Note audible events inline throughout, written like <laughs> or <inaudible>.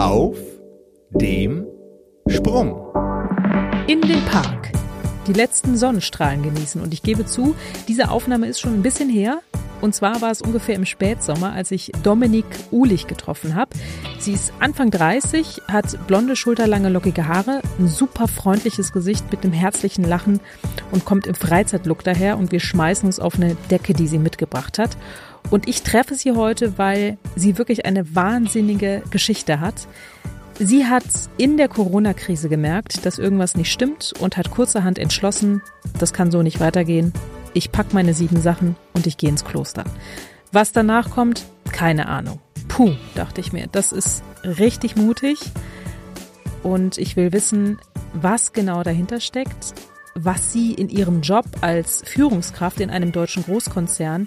Auf dem Sprung. In den Park. Die letzten Sonnenstrahlen genießen. Und ich gebe zu, diese Aufnahme ist schon ein bisschen her. Und zwar war es ungefähr im Spätsommer, als ich Dominik Uhlich getroffen habe. Sie ist Anfang 30, hat blonde, schulterlange, lockige Haare, ein super freundliches Gesicht mit einem herzlichen Lachen und kommt im Freizeitlook daher und wir schmeißen uns auf eine Decke, die sie mitgebracht hat. Und ich treffe sie heute, weil sie wirklich eine wahnsinnige Geschichte hat. Sie hat in der Corona-Krise gemerkt, dass irgendwas nicht stimmt und hat kurzerhand entschlossen, das kann so nicht weitergehen. Ich pack meine sieben Sachen und ich gehe ins Kloster. Was danach kommt, keine Ahnung. Puh, dachte ich mir, das ist richtig mutig. Und ich will wissen, was genau dahinter steckt, was sie in ihrem Job als Führungskraft in einem deutschen Großkonzern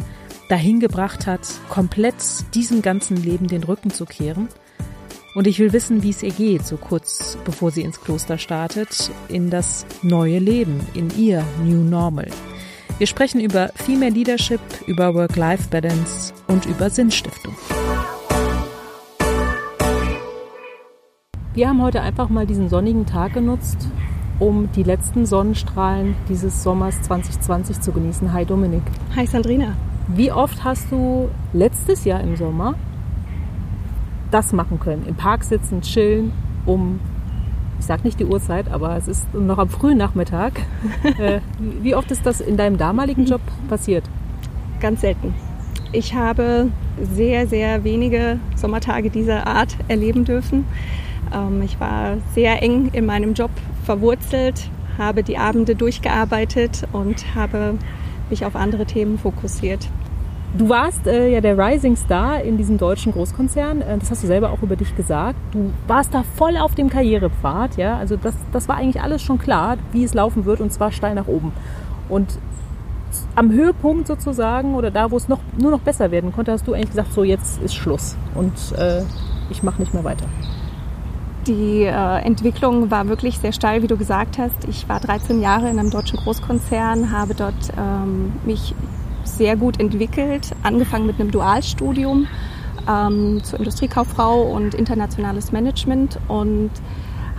dahin gebracht hat, komplett diesem ganzen Leben den Rücken zu kehren. Und ich will wissen, wie es ihr geht, so kurz bevor sie ins Kloster startet, in das neue Leben, in ihr New Normal. Wir sprechen über Female Leadership, über Work-Life-Balance und über Sinnstiftung. Wir haben heute einfach mal diesen sonnigen Tag genutzt, um die letzten Sonnenstrahlen dieses Sommers 2020 zu genießen. Hi Dominik. Hi Sandrina. Wie oft hast du letztes Jahr im Sommer das machen können? Im Park sitzen, chillen, um, ich sag nicht die Uhrzeit, aber es ist noch am frühen Nachmittag. <laughs> Äh, wie oft ist das in deinem damaligen Job passiert? Ganz selten. Ich habe sehr, sehr wenige Sommertage dieser Art erleben dürfen. Ähm, ich war sehr eng in meinem Job verwurzelt, habe die Abende durchgearbeitet und habe mich auf andere Themen fokussiert. Du warst äh, ja der Rising Star in diesem deutschen Großkonzern. Äh, das hast du selber auch über dich gesagt. Du warst da voll auf dem Karrierepfad. Ja? Also das, das war eigentlich alles schon klar, wie es laufen wird und zwar steil nach oben. Und am Höhepunkt sozusagen oder da, wo es noch, nur noch besser werden konnte, hast du eigentlich gesagt, so jetzt ist Schluss und äh, ich mache nicht mehr weiter. Die äh, Entwicklung war wirklich sehr steil, wie du gesagt hast. Ich war 13 Jahre in einem deutschen Großkonzern, habe dort ähm, mich sehr gut entwickelt, angefangen mit einem Dualstudium ähm, zur Industriekauffrau und internationales Management und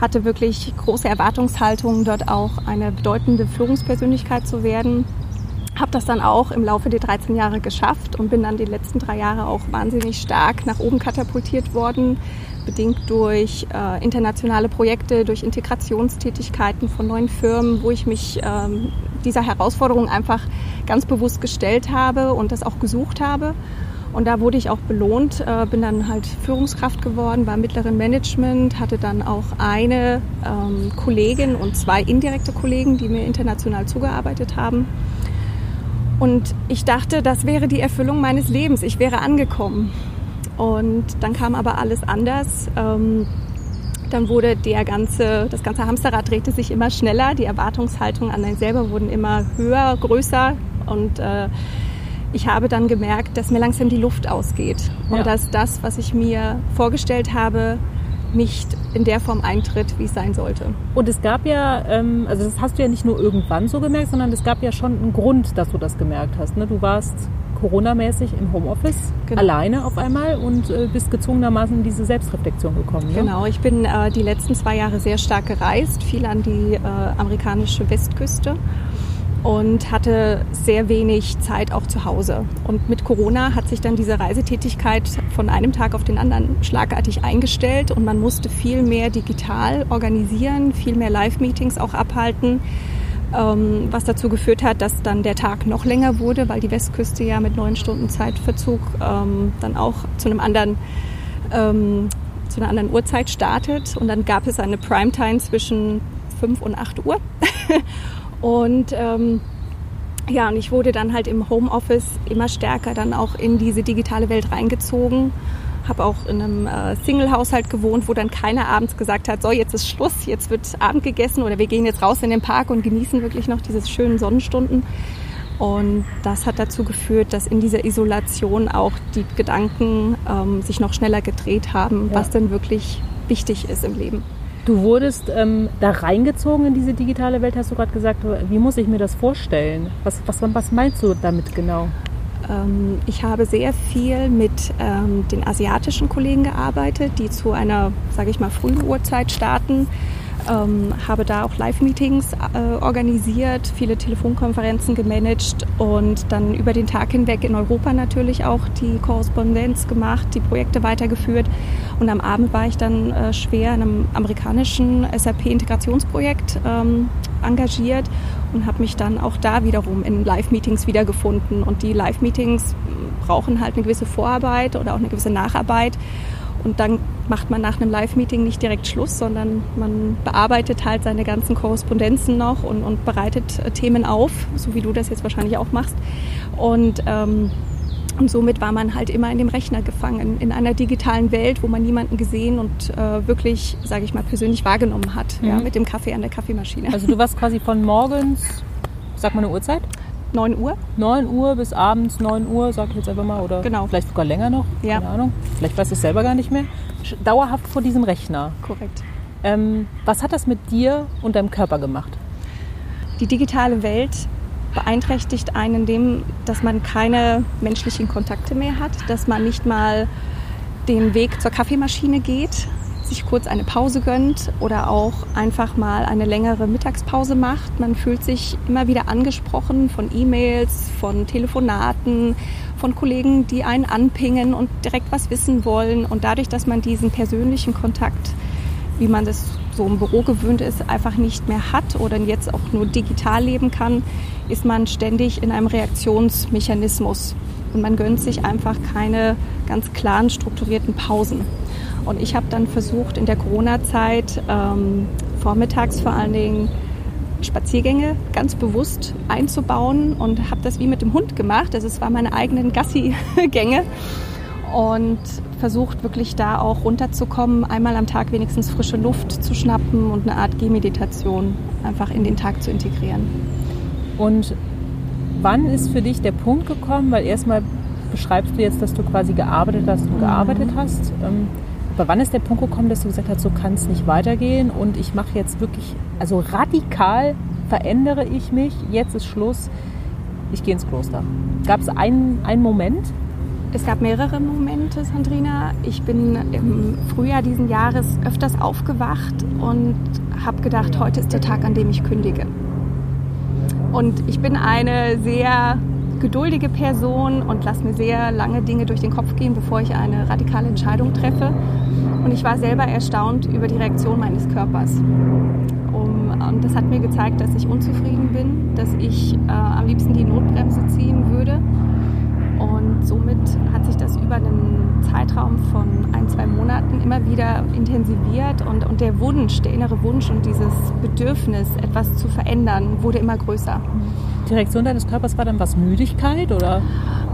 hatte wirklich große Erwartungshaltungen, dort auch eine bedeutende Führungspersönlichkeit zu werden. Habe das dann auch im Laufe der 13 Jahre geschafft und bin dann die letzten drei Jahre auch wahnsinnig stark nach oben katapultiert worden, bedingt durch äh, internationale Projekte, durch Integrationstätigkeiten von neuen Firmen, wo ich mich ähm, dieser Herausforderung einfach ganz bewusst gestellt habe und das auch gesucht habe. Und da wurde ich auch belohnt, äh, bin dann halt Führungskraft geworden beim mittleren Management, hatte dann auch eine ähm, Kollegin und zwei indirekte Kollegen, die mir international zugearbeitet haben. Und ich dachte, das wäre die Erfüllung meines Lebens. Ich wäre angekommen. Und dann kam aber alles anders. Ähm, dann wurde der ganze, das ganze Hamsterrad drehte sich immer schneller. Die Erwartungshaltungen an einen selber wurden immer höher, größer. Und äh, ich habe dann gemerkt, dass mir langsam die Luft ausgeht. Und ja. dass das, was ich mir vorgestellt habe, nicht in der Form eintritt, wie es sein sollte. Und es gab ja, ähm, also das hast du ja nicht nur irgendwann so gemerkt, sondern es gab ja schon einen Grund, dass du das gemerkt hast. Ne? Du warst Corona-mäßig im Homeoffice genau. alleine auf einmal und äh, bist gezwungenermaßen in diese Selbstreflexion gekommen. Ne? Genau, ich bin äh, die letzten zwei Jahre sehr stark gereist, viel an die äh, amerikanische Westküste und hatte sehr wenig Zeit auch zu Hause. Und mit Corona hat sich dann diese Reisetätigkeit von einem Tag auf den anderen schlagartig eingestellt und man musste viel mehr digital organisieren, viel mehr Live-Meetings auch abhalten, was dazu geführt hat, dass dann der Tag noch länger wurde, weil die Westküste ja mit neun Stunden Zeitverzug ähm, dann auch zu einem anderen ähm, zu einer anderen Uhrzeit startet und dann gab es eine Primetime zwischen 5 und 8 Uhr <laughs> Und ähm, ja, und ich wurde dann halt im Homeoffice immer stärker dann auch in diese digitale Welt reingezogen. Habe auch in einem äh, Single-Haushalt gewohnt, wo dann keiner abends gesagt hat, so jetzt ist Schluss, jetzt wird Abend gegessen oder wir gehen jetzt raus in den Park und genießen wirklich noch diese schönen Sonnenstunden. Und das hat dazu geführt, dass in dieser Isolation auch die Gedanken ähm, sich noch schneller gedreht haben, ja. was denn wirklich wichtig ist im Leben. Du wurdest ähm, da reingezogen in diese digitale Welt, hast du gerade gesagt. Wie muss ich mir das vorstellen? Was, was, was meinst du damit genau? Ähm, ich habe sehr viel mit ähm, den asiatischen Kollegen gearbeitet, die zu einer, sage ich mal, frühen Uhrzeit starten ähm, habe da auch Live-Meetings äh, organisiert, viele Telefonkonferenzen gemanagt und dann über den Tag hinweg in Europa natürlich auch die Korrespondenz gemacht, die Projekte weitergeführt. Und am Abend war ich dann äh, schwer in einem amerikanischen SAP-Integrationsprojekt ähm, engagiert und habe mich dann auch da wiederum in Live-Meetings wiedergefunden. Und die Live-Meetings brauchen halt eine gewisse Vorarbeit oder auch eine gewisse Nacharbeit. Und dann macht man nach einem Live-Meeting nicht direkt Schluss, sondern man bearbeitet halt seine ganzen Korrespondenzen noch und, und bereitet äh, Themen auf, so wie du das jetzt wahrscheinlich auch machst. Und, ähm, und somit war man halt immer in dem Rechner gefangen, in einer digitalen Welt, wo man niemanden gesehen und äh, wirklich, sage ich mal, persönlich wahrgenommen hat, mhm. ja, mit dem Kaffee an der Kaffeemaschine. Also du warst quasi von morgens, sag mal eine Uhrzeit? 9 Uhr. 9 Uhr bis abends 9 Uhr, sag ich jetzt einfach mal, oder genau. vielleicht sogar länger noch, ja. keine Ahnung. Vielleicht weiß ich es selber gar nicht mehr. Dauerhaft vor diesem Rechner. Korrekt. Ähm, was hat das mit dir und deinem Körper gemacht? Die digitale Welt beeinträchtigt einen in dem, dass man keine menschlichen Kontakte mehr hat, dass man nicht mal den Weg zur Kaffeemaschine geht, sich kurz eine Pause gönnt oder auch einfach mal eine längere Mittagspause macht. Man fühlt sich immer wieder angesprochen von E-Mails, von Telefonaten, von Kollegen, die einen anpingen und direkt was wissen wollen. Und dadurch, dass man diesen persönlichen Kontakt, wie man das so im Büro gewöhnt ist, einfach nicht mehr hat oder jetzt auch nur digital leben kann, ist man ständig in einem Reaktionsmechanismus. Und man gönnt sich einfach keine ganz klaren, strukturierten Pausen. Und ich habe dann versucht, in der Corona-Zeit ähm, vormittags vor allen Dingen Spaziergänge ganz bewusst einzubauen und habe das wie mit dem Hund gemacht. Also es waren meine eigenen Gassi-Gänge und versucht wirklich da auch runterzukommen, einmal am Tag wenigstens frische Luft zu schnappen und eine Art Gehmeditation einfach in den Tag zu integrieren. Und wann ist für dich der Punkt gekommen, weil erstmal beschreibst du jetzt, dass du quasi gearbeitet hast und gearbeitet hast. Ähm, aber wann ist der Punkt gekommen, dass du gesagt hast, so kann es nicht weitergehen und ich mache jetzt wirklich, also radikal verändere ich mich, jetzt ist Schluss, ich gehe ins Kloster. Gab es einen, einen Moment? Es gab mehrere Momente, Sandrina. Ich bin im Frühjahr diesen Jahres öfters aufgewacht und habe gedacht, heute ist der Tag, an dem ich kündige. Und ich bin eine sehr geduldige Person und lasse mir sehr lange Dinge durch den Kopf gehen, bevor ich eine radikale Entscheidung treffe. Und ich war selber erstaunt über die Reaktion meines Körpers. Und das hat mir gezeigt, dass ich unzufrieden bin, dass ich äh, am liebsten die Notbremse ziehen würde. Und somit hat sich das über einen Zeitraum von ein, zwei Monaten immer wieder intensiviert und, und der Wunsch, der innere Wunsch und dieses Bedürfnis, etwas zu verändern, wurde immer größer. Die Reaktion deines Körpers war dann was Müdigkeit oder?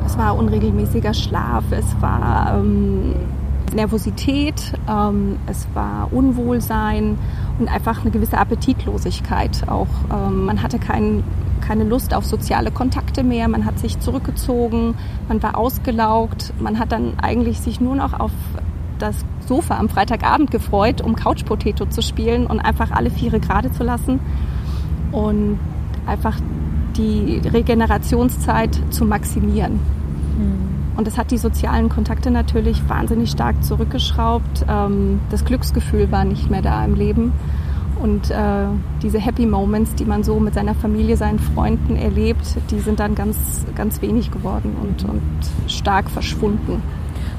Es war unregelmäßiger Schlaf, es war ähm, Nervosität, ähm, es war Unwohlsein und einfach eine gewisse Appetitlosigkeit. Auch ähm, man hatte kein, keine Lust auf soziale Kontakte mehr, man hat sich zurückgezogen, man war ausgelaugt, man hat dann eigentlich sich nur noch auf das Sofa am Freitagabend gefreut, um Couch Potato zu spielen und einfach alle Viere gerade zu lassen und einfach die Regenerationszeit zu maximieren. Hm. Und das hat die sozialen Kontakte natürlich wahnsinnig stark zurückgeschraubt. Ähm, das Glücksgefühl war nicht mehr da im Leben. Und äh, diese Happy Moments, die man so mit seiner Familie, seinen Freunden erlebt, die sind dann ganz, ganz wenig geworden und, und stark verschwunden.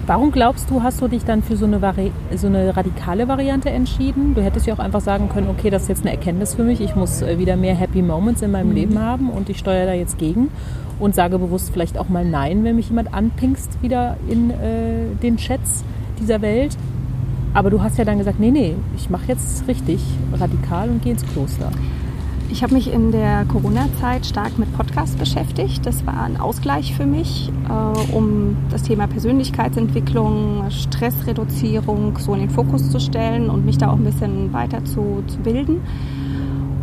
Warum glaubst du, hast du dich dann für so eine, Vari so eine radikale Variante entschieden? Du hättest ja auch einfach sagen können, okay, das ist jetzt eine Erkenntnis für mich, ich muss äh, wieder mehr Happy Moments in meinem mhm. Leben haben und ich steuere da jetzt gegen und sage bewusst vielleicht auch mal Nein, wenn mich jemand anpingst wieder in äh, den Chats dieser Welt. Aber du hast ja dann gesagt, nee, nee, ich mache jetzt richtig radikal und gehe ins Kloster. Ich habe mich in der Corona-Zeit stark mit Podcasts beschäftigt. Das war ein Ausgleich für mich, äh, um das Thema Persönlichkeitsentwicklung, Stressreduzierung so in den Fokus zu stellen und mich da auch ein bisschen weiter zu, zu bilden.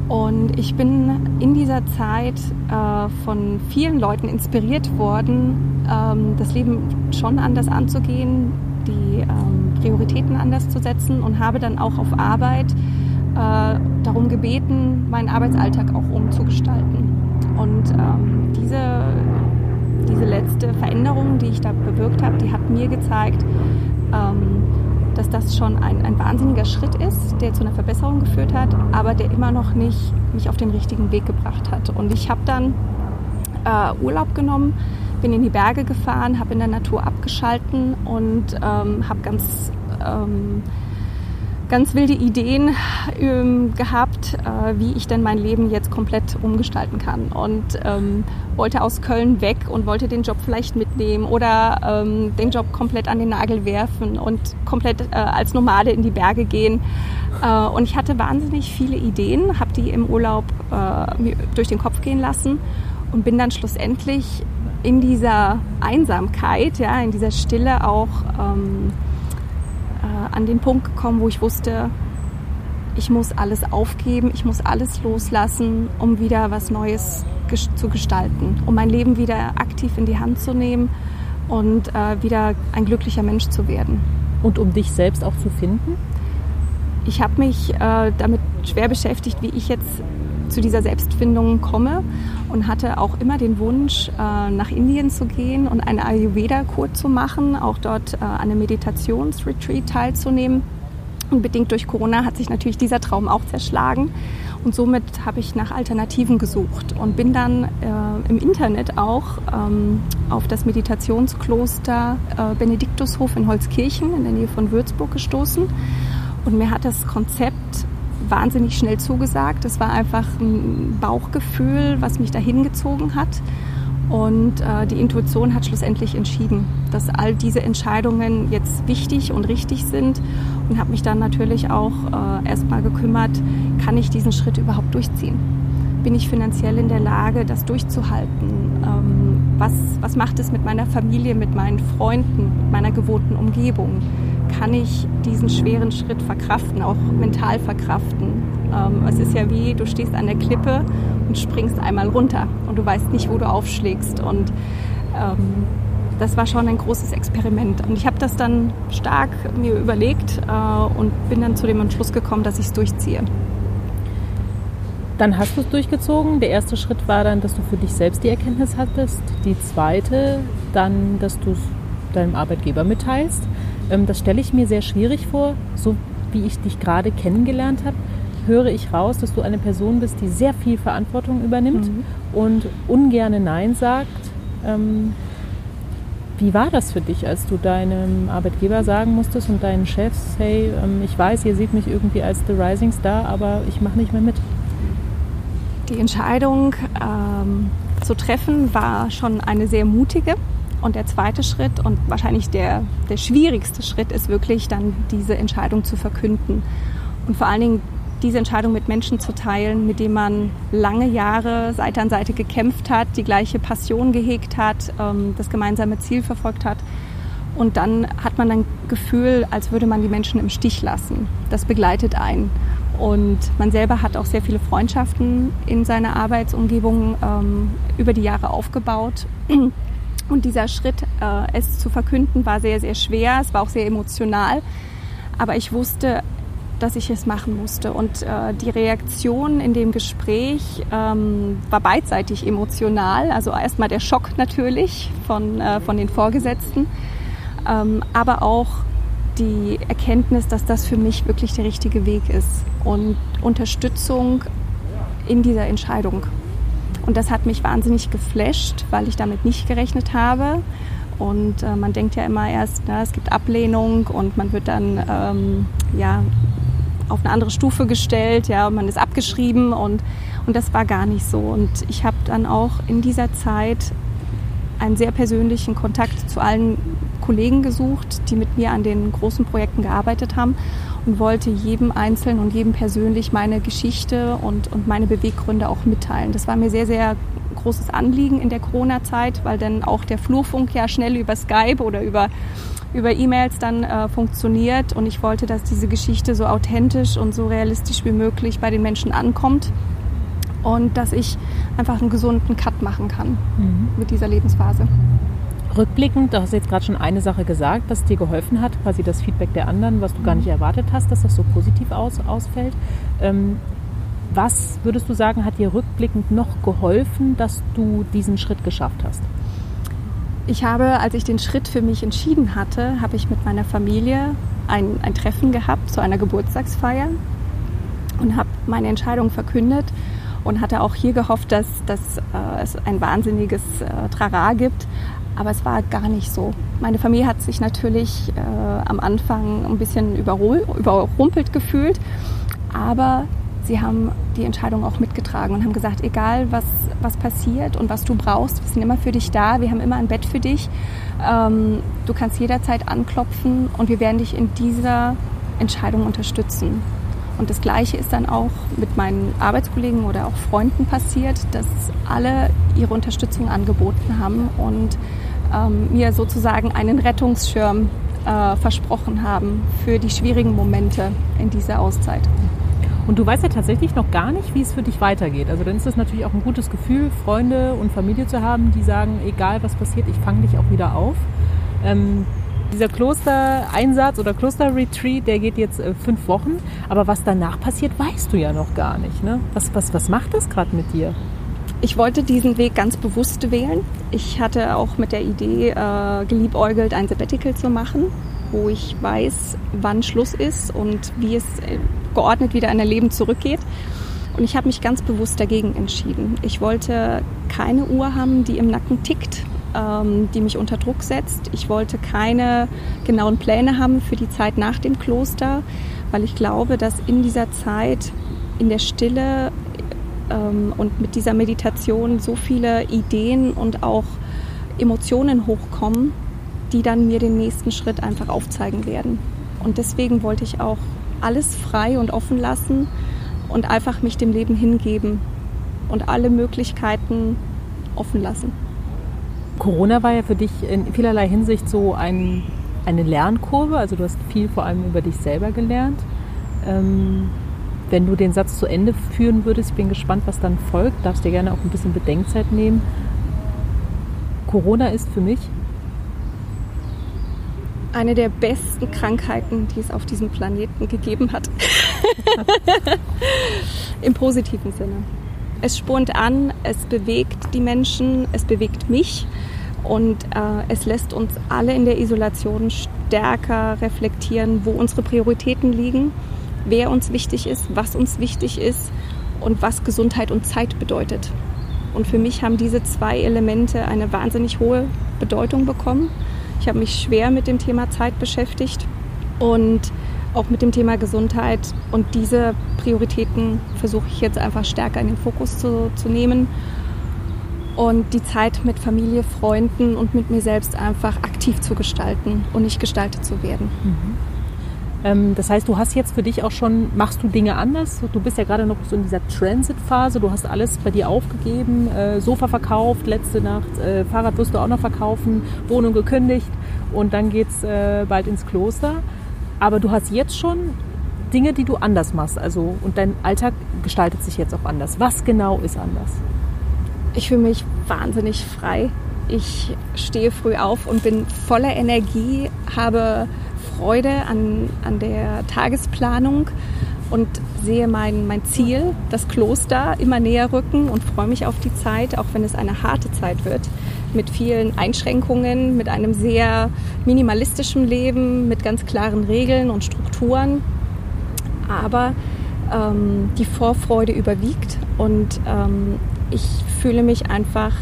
Und ich bin in dieser Zeit äh, von vielen Leuten inspiriert worden, ähm, das Leben schon anders anzugehen, die ähm, Prioritäten anders zu setzen und habe dann auch auf Arbeit äh, darum gebeten, meinen Arbeitsalltag auch umzugestalten. Und ähm, diese diese letzte Veränderung, die ich da bewirkt habe, die hat mir gezeigt, ähm, dass das schon ein, ein wahnsinniger Schritt ist, der zu einer Verbesserung geführt hat, aber der immer noch nicht mich auf den richtigen Weg gebracht hat. Und ich habe dann äh, Urlaub genommen, bin in die Berge gefahren, habe in der Natur abgeschalten und ähm, habe ganz ähm, ganz wilde Ideen ähm, gehabt, äh, wie ich denn mein Leben jetzt komplett umgestalten kann. Und ähm, wollte aus Köln weg und wollte den Job vielleicht mitnehmen oder ähm, den Job komplett an den Nagel werfen und komplett äh, als Nomade in die Berge gehen. Äh, und ich hatte wahnsinnig viele Ideen, habe die im Urlaub äh, durch den Kopf gehen lassen und bin dann schlussendlich in dieser Einsamkeit, ja, in dieser Stille auch ähm, äh, an den Punkt gekommen, wo ich wusste, ich muss alles aufgeben, ich muss alles loslassen, um wieder was Neues zu gestalten, um mein Leben wieder aktiv in die Hand zu nehmen und äh, wieder ein glücklicher Mensch zu werden. Und um dich selbst auch zu finden? Ich habe mich äh, damit schwer beschäftigt, wie ich jetzt zu dieser Selbstfindung komme und hatte auch immer den Wunsch, äh, nach Indien zu gehen und eine Ayurveda-Kur zu machen, auch dort äh, an einem Meditationsretreat teilzunehmen. Und bedingt durch Corona hat sich natürlich dieser Traum auch zerschlagen. Und somit habe ich nach Alternativen gesucht und bin dann äh, im Internet auch ähm, auf das Meditationskloster äh, Benediktushof in Holzkirchen in der Nähe von Würzburg gestoßen. Und mir hat das Konzept wahnsinnig schnell zugesagt. Es war einfach ein Bauchgefühl, was mich dahin gezogen hat. Und äh, die Intuition hat schlussendlich entschieden, dass all diese Entscheidungen jetzt wichtig und richtig sind. Und habe mich dann natürlich auch äh, erstmal gekümmert, kann ich diesen Schritt überhaupt durchziehen? Bin ich finanziell in der Lage, das durchzuhalten? Ähm, was, was macht es mit meiner Familie, mit meinen Freunden, mit meiner gewohnten Umgebung? Kann ich diesen schweren Schritt verkraften, auch mental verkraften. Ähm, es ist ja wie, du stehst an der Klippe und springst einmal runter und du weißt nicht, wo du aufschlägst. Und ähm, das war schon ein großes Experiment. Und ich habe das dann stark mir überlegt äh, und bin dann zu dem Entschluss gekommen, dass ich es durchziehe. Dann hast du es durchgezogen. Der erste Schritt war dann, dass du für dich selbst die Erkenntnis hattest. Die zweite, dann, dass du es deinem Arbeitgeber mitteilst. Ähm, das stelle ich mir sehr schwierig vor. So wie ich dich gerade kennengelernt habe, höre ich raus, dass du eine Person bist, die sehr viel Verantwortung übernimmt mhm. und ungerne Nein sagt. Ähm, wie war das für dich, als du deinem Arbeitgeber sagen musstest und deinen Chefs, hey, ähm, ich weiß, ihr seht mich irgendwie als The Rising Star, aber ich mache nicht mehr mit? Die Entscheidung ähm, zu treffen war schon eine sehr mutige. Und der zweite Schritt und wahrscheinlich der, der schwierigste Schritt ist wirklich dann diese Entscheidung zu verkünden. Und vor allen Dingen diese Entscheidung mit Menschen zu teilen, mit denen man lange Jahre Seite an Seite gekämpft hat, die gleiche Passion gehegt hat, ähm, das gemeinsame Ziel verfolgt hat. Und dann hat man ein Gefühl, als würde man die Menschen im Stich lassen. Das begleitet einen. Und man selber hat auch sehr viele Freundschaften in seiner Arbeitsumgebung ähm, über die Jahre aufgebaut. Und dieser Schritt, äh, es zu verkünden, war sehr, sehr schwer. Es war auch sehr emotional. Aber ich wusste, dass ich es machen musste. Und äh, die Reaktion in dem Gespräch ähm, war beidseitig emotional. Also erstmal der Schock natürlich von, äh, von den Vorgesetzten, ähm, aber auch die Erkenntnis, dass das für mich wirklich der richtige Weg ist und Unterstützung in dieser Entscheidung. Und das hat mich wahnsinnig geflasht, weil ich damit nicht gerechnet habe. Und äh, man denkt ja immer erst, na, es gibt Ablehnung und man wird dann ähm, ja, auf eine andere Stufe gestellt, ja, und man ist abgeschrieben und, und das war gar nicht so. Und ich habe dann auch in dieser Zeit einen sehr persönlichen Kontakt zu allen Kollegen gesucht, die mit mir an den großen Projekten gearbeitet haben und wollte jedem Einzelnen und jedem persönlich meine Geschichte und, und meine Beweggründe auch mitteilen. Das war mir sehr, sehr großes Anliegen in der Corona-Zeit, weil dann auch der Flurfunk ja schnell über Skype oder über über E-Mails dann äh, funktioniert und ich wollte, dass diese Geschichte so authentisch und so realistisch wie möglich bei den Menschen ankommt und dass ich einfach einen gesunden Cut machen kann mhm. mit dieser Lebensphase. Rückblickend, du hast jetzt gerade schon eine Sache gesagt, was dir geholfen hat, quasi das Feedback der anderen, was du gar nicht erwartet hast, dass das so positiv aus, ausfällt. Ähm, was würdest du sagen, hat dir rückblickend noch geholfen, dass du diesen Schritt geschafft hast? Ich habe, als ich den Schritt für mich entschieden hatte, habe ich mit meiner Familie ein, ein Treffen gehabt zu einer Geburtstagsfeier und habe meine Entscheidung verkündet und hatte auch hier gehofft, dass, dass äh, es ein wahnsinniges äh, Trara gibt. Aber es war gar nicht so. Meine Familie hat sich natürlich äh, am Anfang ein bisschen überrumpelt gefühlt, aber sie haben die Entscheidung auch mitgetragen und haben gesagt, egal was, was passiert und was du brauchst, wir sind immer für dich da, wir haben immer ein Bett für dich, ähm, du kannst jederzeit anklopfen und wir werden dich in dieser Entscheidung unterstützen. Und das Gleiche ist dann auch mit meinen Arbeitskollegen oder auch Freunden passiert, dass alle ihre Unterstützung angeboten haben und ähm, mir sozusagen einen Rettungsschirm äh, versprochen haben für die schwierigen Momente in dieser Auszeit. Und du weißt ja tatsächlich noch gar nicht, wie es für dich weitergeht. Also dann ist es natürlich auch ein gutes Gefühl, Freunde und Familie zu haben, die sagen, egal was passiert, ich fange dich auch wieder auf. Ähm, dieser Klostereinsatz oder Klosterretreat, der geht jetzt äh, fünf Wochen. Aber was danach passiert, weißt du ja noch gar nicht. Ne? Was, was, was macht das gerade mit dir? Ich wollte diesen Weg ganz bewusst wählen. Ich hatte auch mit der Idee äh, geliebäugelt, ein Sabbatical zu machen, wo ich weiß, wann Schluss ist und wie es äh, geordnet wieder in ein Leben zurückgeht. Und ich habe mich ganz bewusst dagegen entschieden. Ich wollte keine Uhr haben, die im Nacken tickt, ähm, die mich unter Druck setzt. Ich wollte keine genauen Pläne haben für die Zeit nach dem Kloster, weil ich glaube, dass in dieser Zeit, in der Stille ähm, und mit dieser Meditation so viele Ideen und auch Emotionen hochkommen, die dann mir den nächsten Schritt einfach aufzeigen werden. Und deswegen wollte ich auch alles frei und offen lassen und einfach mich dem Leben hingeben und alle Möglichkeiten offen lassen. Corona war ja für dich in vielerlei Hinsicht so ein, eine Lernkurve. Also du hast viel vor allem über dich selber gelernt. Ähm, wenn du den Satz zu Ende führen würdest, ich bin gespannt, was dann folgt, darfst dir gerne auch ein bisschen Bedenkzeit nehmen. Corona ist für mich eine der besten Krankheiten, die es auf diesem Planeten gegeben hat. <laughs> Im positiven Sinne. Es spornt an, es bewegt die Menschen, es bewegt mich und äh, es lässt uns alle in der Isolation stärker reflektieren, wo unsere Prioritäten liegen, wer uns wichtig ist, was uns wichtig ist und was Gesundheit und Zeit bedeutet. Und für mich haben diese zwei Elemente eine wahnsinnig hohe Bedeutung bekommen. Ich habe mich schwer mit dem Thema Zeit beschäftigt und auch mit dem Thema Gesundheit. Und diese Prioritäten versuche ich jetzt einfach stärker in den Fokus zu, zu nehmen und die Zeit mit Familie, Freunden und mit mir selbst einfach aktiv zu gestalten und nicht gestaltet zu werden. Mhm. Ähm, das heißt, du hast jetzt für dich auch schon, machst du Dinge anders? Du bist ja gerade noch so in dieser Transit-Phase, du hast alles bei dir aufgegeben, äh, Sofa verkauft letzte Nacht, äh, Fahrrad wirst du auch noch verkaufen, Wohnung gekündigt und dann geht's äh, bald ins Kloster. Aber du hast jetzt schon Dinge, die du anders machst, also und dein Alltag gestaltet sich jetzt auch anders. Was genau ist anders? Ich fühle mich wahnsinnig frei. Ich stehe früh auf und bin voller Energie, habe Freude an, an der Tagesplanung und sehe mein, mein Ziel, das Kloster, immer näher rücken und freue mich auf die Zeit, auch wenn es eine harte Zeit wird, mit vielen Einschränkungen, mit einem sehr minimalistischen Leben, mit ganz klaren Regeln und Strukturen. Aber ähm, die Vorfreude überwiegt und ähm, ich fühle mich einfach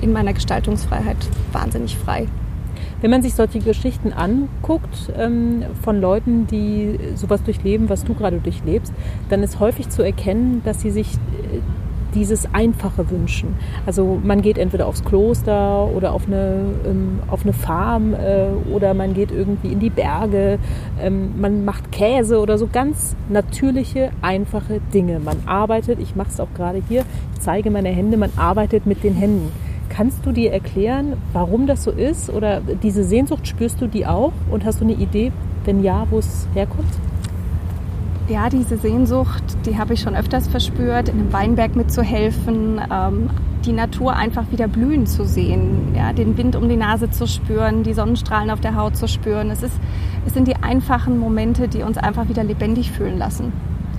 in meiner Gestaltungsfreiheit wahnsinnig frei. Wenn man sich solche Geschichten anguckt ähm, von Leuten, die sowas durchleben, was du gerade durchlebst, dann ist häufig zu erkennen, dass sie sich äh, dieses Einfache wünschen. Also man geht entweder aufs Kloster oder auf eine, ähm, auf eine Farm äh, oder man geht irgendwie in die Berge, ähm, man macht Käse oder so ganz natürliche, einfache Dinge. Man arbeitet, ich mache es auch gerade hier, ich zeige meine Hände, man arbeitet mit den Händen. Kannst du dir erklären, warum das so ist? Oder diese Sehnsucht spürst du die auch? Und hast du eine Idee, wenn ja, wo es herkommt? Ja, diese Sehnsucht, die habe ich schon öfters verspürt, in einem Weinberg mitzuhelfen, ähm, die Natur einfach wieder blühen zu sehen, ja, den Wind um die Nase zu spüren, die Sonnenstrahlen auf der Haut zu spüren. Es, ist, es sind die einfachen Momente, die uns einfach wieder lebendig fühlen lassen.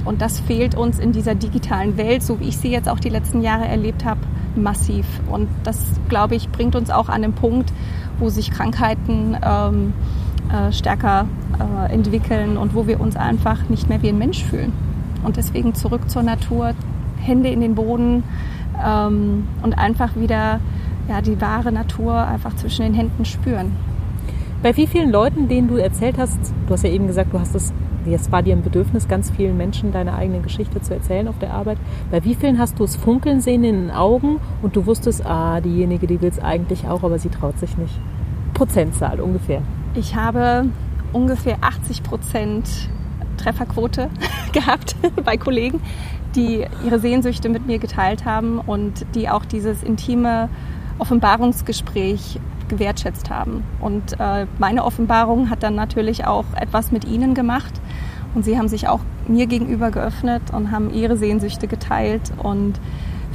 Und das fehlt uns in dieser digitalen Welt, so wie ich sie jetzt auch die letzten Jahre erlebt habe, massiv. Und das, glaube ich, bringt uns auch an den Punkt, wo sich Krankheiten ähm, äh, stärker äh, entwickeln und wo wir uns einfach nicht mehr wie ein Mensch fühlen. Und deswegen zurück zur Natur, Hände in den Boden ähm, und einfach wieder ja, die wahre Natur einfach zwischen den Händen spüren. Bei wie vielen Leuten, denen du erzählt hast, du hast ja eben gesagt, du hast es, es war dir ein Bedürfnis, ganz vielen Menschen deine eigene Geschichte zu erzählen auf der Arbeit. Bei wie vielen hast du es funkeln sehen in den Augen und du wusstest, ah, diejenige, die will es eigentlich auch, aber sie traut sich nicht? Prozentzahl ungefähr. Ich habe ungefähr 80 Prozent Trefferquote <laughs> gehabt <laughs> bei Kollegen, die ihre Sehnsüchte mit mir geteilt haben und die auch dieses intime Offenbarungsgespräch gewertschätzt haben. Und äh, meine Offenbarung hat dann natürlich auch etwas mit ihnen gemacht. Und sie haben sich auch mir gegenüber geöffnet und haben ihre Sehnsüchte geteilt. Und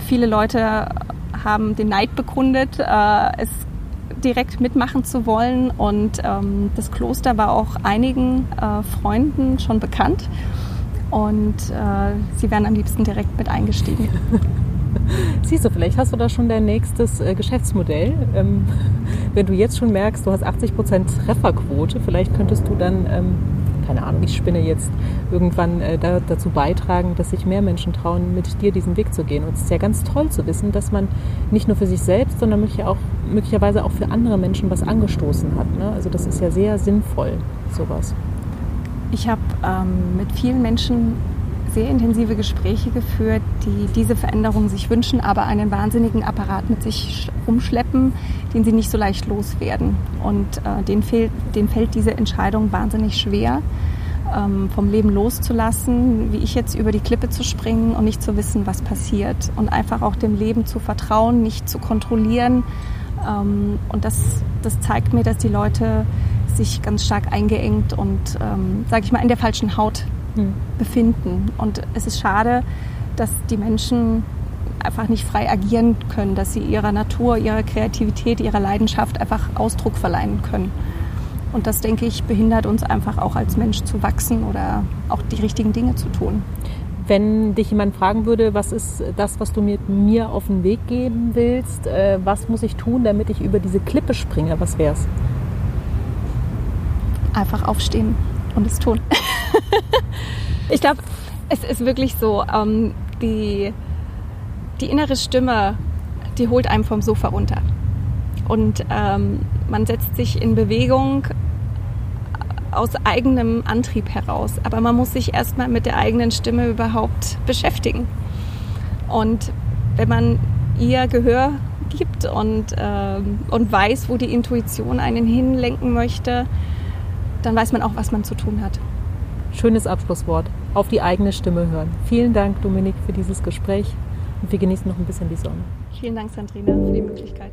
viele Leute haben den Neid bekundet, äh, es direkt mitmachen zu wollen. Und ähm, das Kloster war auch einigen äh, Freunden schon bekannt. Und äh, sie wären am liebsten direkt mit eingestiegen. <laughs> Siehst du, vielleicht hast du da schon dein nächstes äh, Geschäftsmodell. Ähm, <laughs> wenn du jetzt schon merkst, du hast 80% Trefferquote, vielleicht könntest du dann, ähm, keine Ahnung, ich spinne jetzt, irgendwann äh, da, dazu beitragen, dass sich mehr Menschen trauen, mit dir diesen Weg zu gehen. Und es ist ja ganz toll zu wissen, dass man nicht nur für sich selbst, sondern auch, möglicherweise auch für andere Menschen was angestoßen hat. Ne? Also das ist ja sehr sinnvoll, sowas. Ich habe ähm, mit vielen Menschen sehr intensive Gespräche geführt, die diese Veränderung sich wünschen, aber einen wahnsinnigen Apparat mit sich umschleppen, den sie nicht so leicht loswerden. Und äh, denen, fehlt, denen fällt diese Entscheidung wahnsinnig schwer, ähm, vom Leben loszulassen, wie ich jetzt über die Klippe zu springen und nicht zu wissen, was passiert. Und einfach auch dem Leben zu vertrauen, nicht zu kontrollieren. Ähm, und das, das zeigt mir, dass die Leute sich ganz stark eingeengt und, ähm, sage ich mal, in der falschen Haut hm. befinden. Und es ist schade, dass die Menschen einfach nicht frei agieren können, dass sie ihrer Natur, ihrer Kreativität, ihrer Leidenschaft einfach Ausdruck verleihen können. Und das, denke ich, behindert uns einfach auch als Mensch zu wachsen oder auch die richtigen Dinge zu tun. Wenn dich jemand fragen würde, was ist das, was du mit mir auf den Weg geben willst, äh, was muss ich tun, damit ich über diese Klippe springe, was wär's? Einfach aufstehen und es tun. <laughs> ich glaube, es ist wirklich so, ähm, die, die innere Stimme, die holt einem vom Sofa runter. Und ähm, man setzt sich in Bewegung aus eigenem Antrieb heraus. Aber man muss sich erstmal mit der eigenen Stimme überhaupt beschäftigen. Und wenn man ihr Gehör gibt und, ähm, und weiß, wo die Intuition einen hinlenken möchte, dann weiß man auch, was man zu tun hat. Schönes Abschlusswort. Auf die eigene Stimme hören. Vielen Dank, Dominik, für dieses Gespräch und wir genießen noch ein bisschen die Sonne. Vielen Dank, Sandrina, für die Möglichkeit.